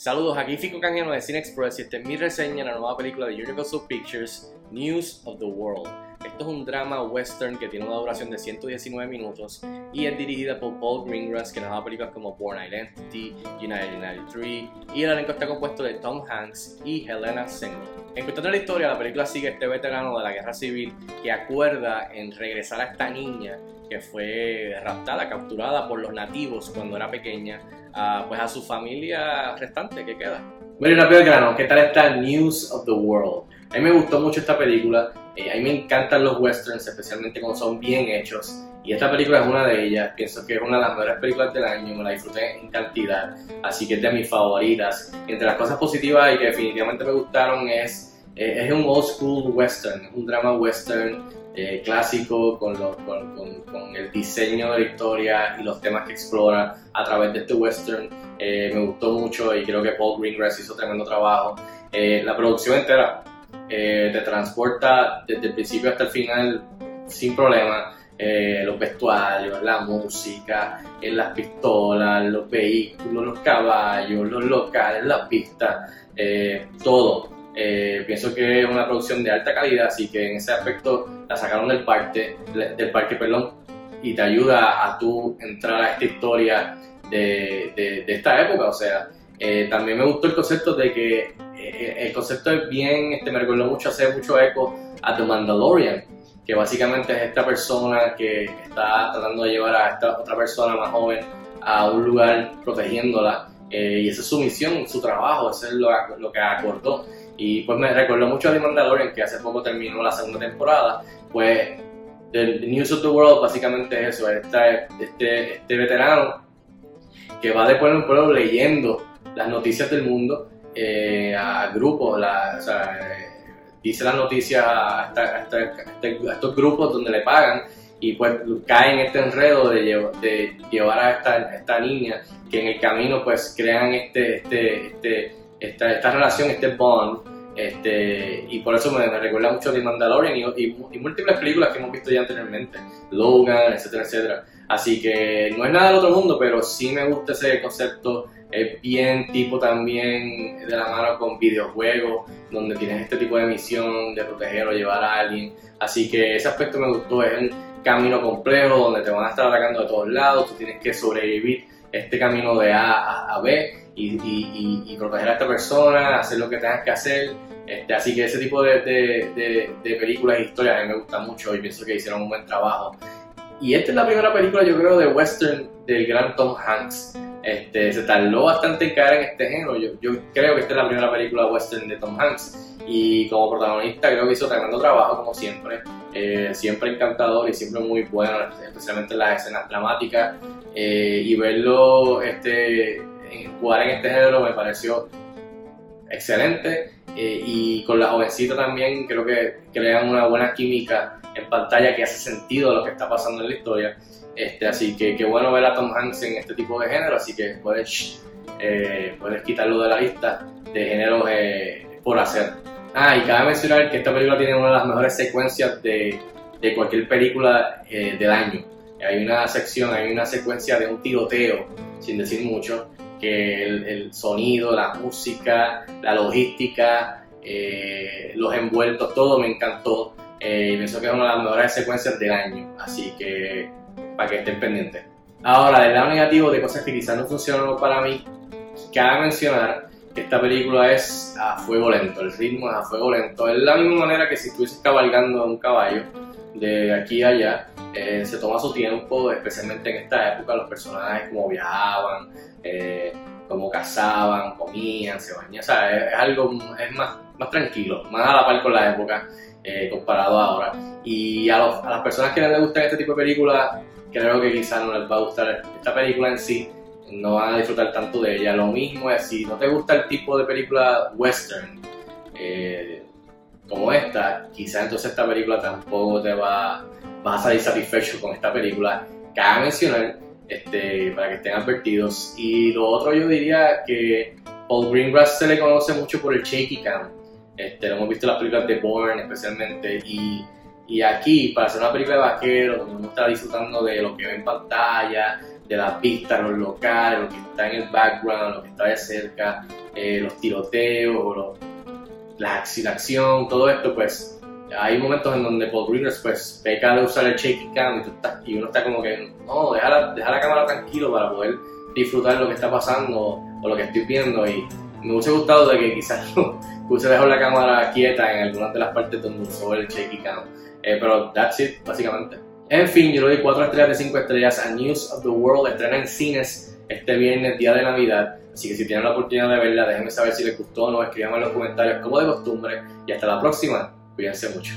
Saludos, aquí Fico Canjeno de Cine Express y esta es mi reseña de la nueva película de Universal Pictures, News of the World. Esto es un drama western que tiene una duración de 119 minutos y es dirigida por Paul Greengrass, que nos da películas como Born Identity, United 93 y el elenco está compuesto de Tom Hanks y Helena Singleton. En cuestión de la historia, la película sigue a este veterano de la guerra civil que acuerda en regresar a esta niña que fue raptada, capturada por los nativos cuando era pequeña a, pues a su familia restante que queda. Bueno, rápido grano, ¿qué tal está News of the World? A mí me gustó mucho esta película, eh, a mí me encantan los westerns, especialmente cuando son bien hechos. Y esta película es una de ellas, pienso que es una de las mejores películas del año, me la disfruté en cantidad, así que es de mis favoritas. Entre las cosas positivas y que definitivamente me gustaron es, eh, es un old school western, un drama western eh, clásico con, con, el diseño de la historia y los temas que explora a través de este western. Eh, me gustó mucho y creo que Paul Greengrass hizo tremendo trabajo. Eh, la producción entera te transporta desde el principio hasta el final sin problema. los vestuarios, la música, las pistolas, los vehículos, los caballos, los locales, las pistas, todo eh, pienso que es una producción de alta calidad, así que en ese aspecto la sacaron del parque, del parque perdón, y te ayuda a tú entrar a esta historia de, de, esta época. O sea, eh, también me gustó el concepto de que eh, el concepto es bien, este, me recordó mucho, hace mucho eco a The Mandalorian, que básicamente es esta persona que está tratando de llevar a esta otra persona más joven a un lugar protegiéndola. y esa es su misión, su trabajo, eso es lo, lo que acordó. Y pues me recordó mucho a The Mandalorian, que hace poco terminó la segunda temporada. Pues The News of the World básicamente es eso, este, este, este veterano que va de pueblo en pueblo leyendo las noticias del mundo eh, a grupos, sea, eh, dice las noticias a, estos grupos donde le pagan y pues cae en este enredo de, de llevar a esta, niña que en el camino pues crean este, este, este esta, esta relación, este bond, este, y por eso me, recuerda mucho The Mandalorian y, y, múltiples películas que hemos visto ya anteriormente, Logan, etcétera, etcétera. Así que no es nada del otro mundo, pero sí me gusta ese concepto. Es bien tipo también de la mano con videojuegos, donde tienes este tipo de misión de proteger o llevar a alguien. Así que ese aspecto me gustó. Es un camino complejo donde te van a estar atacando de todos lados, tú tienes que sobrevivir este camino de A a, B y, proteger a esta persona, hacer lo que tengas que hacer. Este, así que ese tipo de, de, películas e historias a mí me gustan mucho y pienso que hicieron un buen trabajo. Y esta es la primera película, yo creo, de western del gran Tom Hanks. Este, se tardó bastante en caer en este género. Yo, creo que esta es la primera película western de Tom Hanks. Y como protagonista creo que hizo tremendo trabajo, como siempre. Eh, siempre encantador y siempre muy bueno, especialmente en las escenas dramáticas. Eh, y verlo este, jugar en este género me pareció excelente. Eh, y con la jovencita también creo que crean una buena química en pantalla que hace sentido lo que está pasando en la historia. Este, así que qué bueno ver a Tom Hanks en este tipo de género, así que puedes, puedes quitarlo de la lista de géneros por hacer. Ah, y cabe mencionar que esta película tiene una de las mejores secuencias de, de cualquier película eh, del año. Hay una sección, hay una secuencia de un tiroteo, sin decir mucho, que el, sonido, la música, la logística, eh, los envueltos, todo me encantó. Eh, pienso que es una de las mejores secuencias del año, así que para que estén pendientes. Ahora, del lado negativo de cosas que quizás no funcionaron para mí, cabe mencionar esta película es a fuego lento, el ritmo es a fuego lento. Es la misma manera que si estuvieses cabalgando un caballo de aquí a allá, eh, se toma su tiempo, especialmente en esta época, los personajes como viajaban, eh, cazaban, comían, se bañaban, o sea, es, algo, es más, más tranquilo, más a la par con la época eh, comparado a ahora. Y a, a las personas que les gustan este tipo de películas, creo que quizás no les va a gustar esta película en sí, no van a disfrutar tanto de ella. Lo mismo es si no te gusta el tipo de película western eh, como esta, quizás entonces esta película tampoco te va, vas a salir satisfecho con esta película. Cabe mencionar, este, para que estén advertidos. Y lo otro yo diría que Paul Greengrass se le conoce mucho por el shaky cam. Este, lo hemos visto en las películas de Bourne especialmente. Y, y aquí, para hacer una película de vaquero, donde uno está disfrutando de lo que ve en pantalla, de la pista, los locales, lo que está en el background, lo que está de cerca, eh, los tiroteos, los, la, acción, todo esto, pues hay momentos en donde Paul pues peca de usar el shaky cam y, uno está como que, no, deja la, cámara tranquilo para poder disfrutar lo que está pasando o lo que estoy viendo y me hubiese gustado de que quizás hubiese dejado la cámara quieta en algunas de las partes donde usó el shaky cam. Eh, pero that's it, básicamente. En fin, yo le doy 4 estrellas de 5 estrellas a News of the World. Estrena en cines este viernes, día de Navidad. Así que si tienen la oportunidad de verla, déjenme saber si les gustó o no. Escriban en los comentarios como de costumbre. Y hasta la próxima. Cuídense mucho.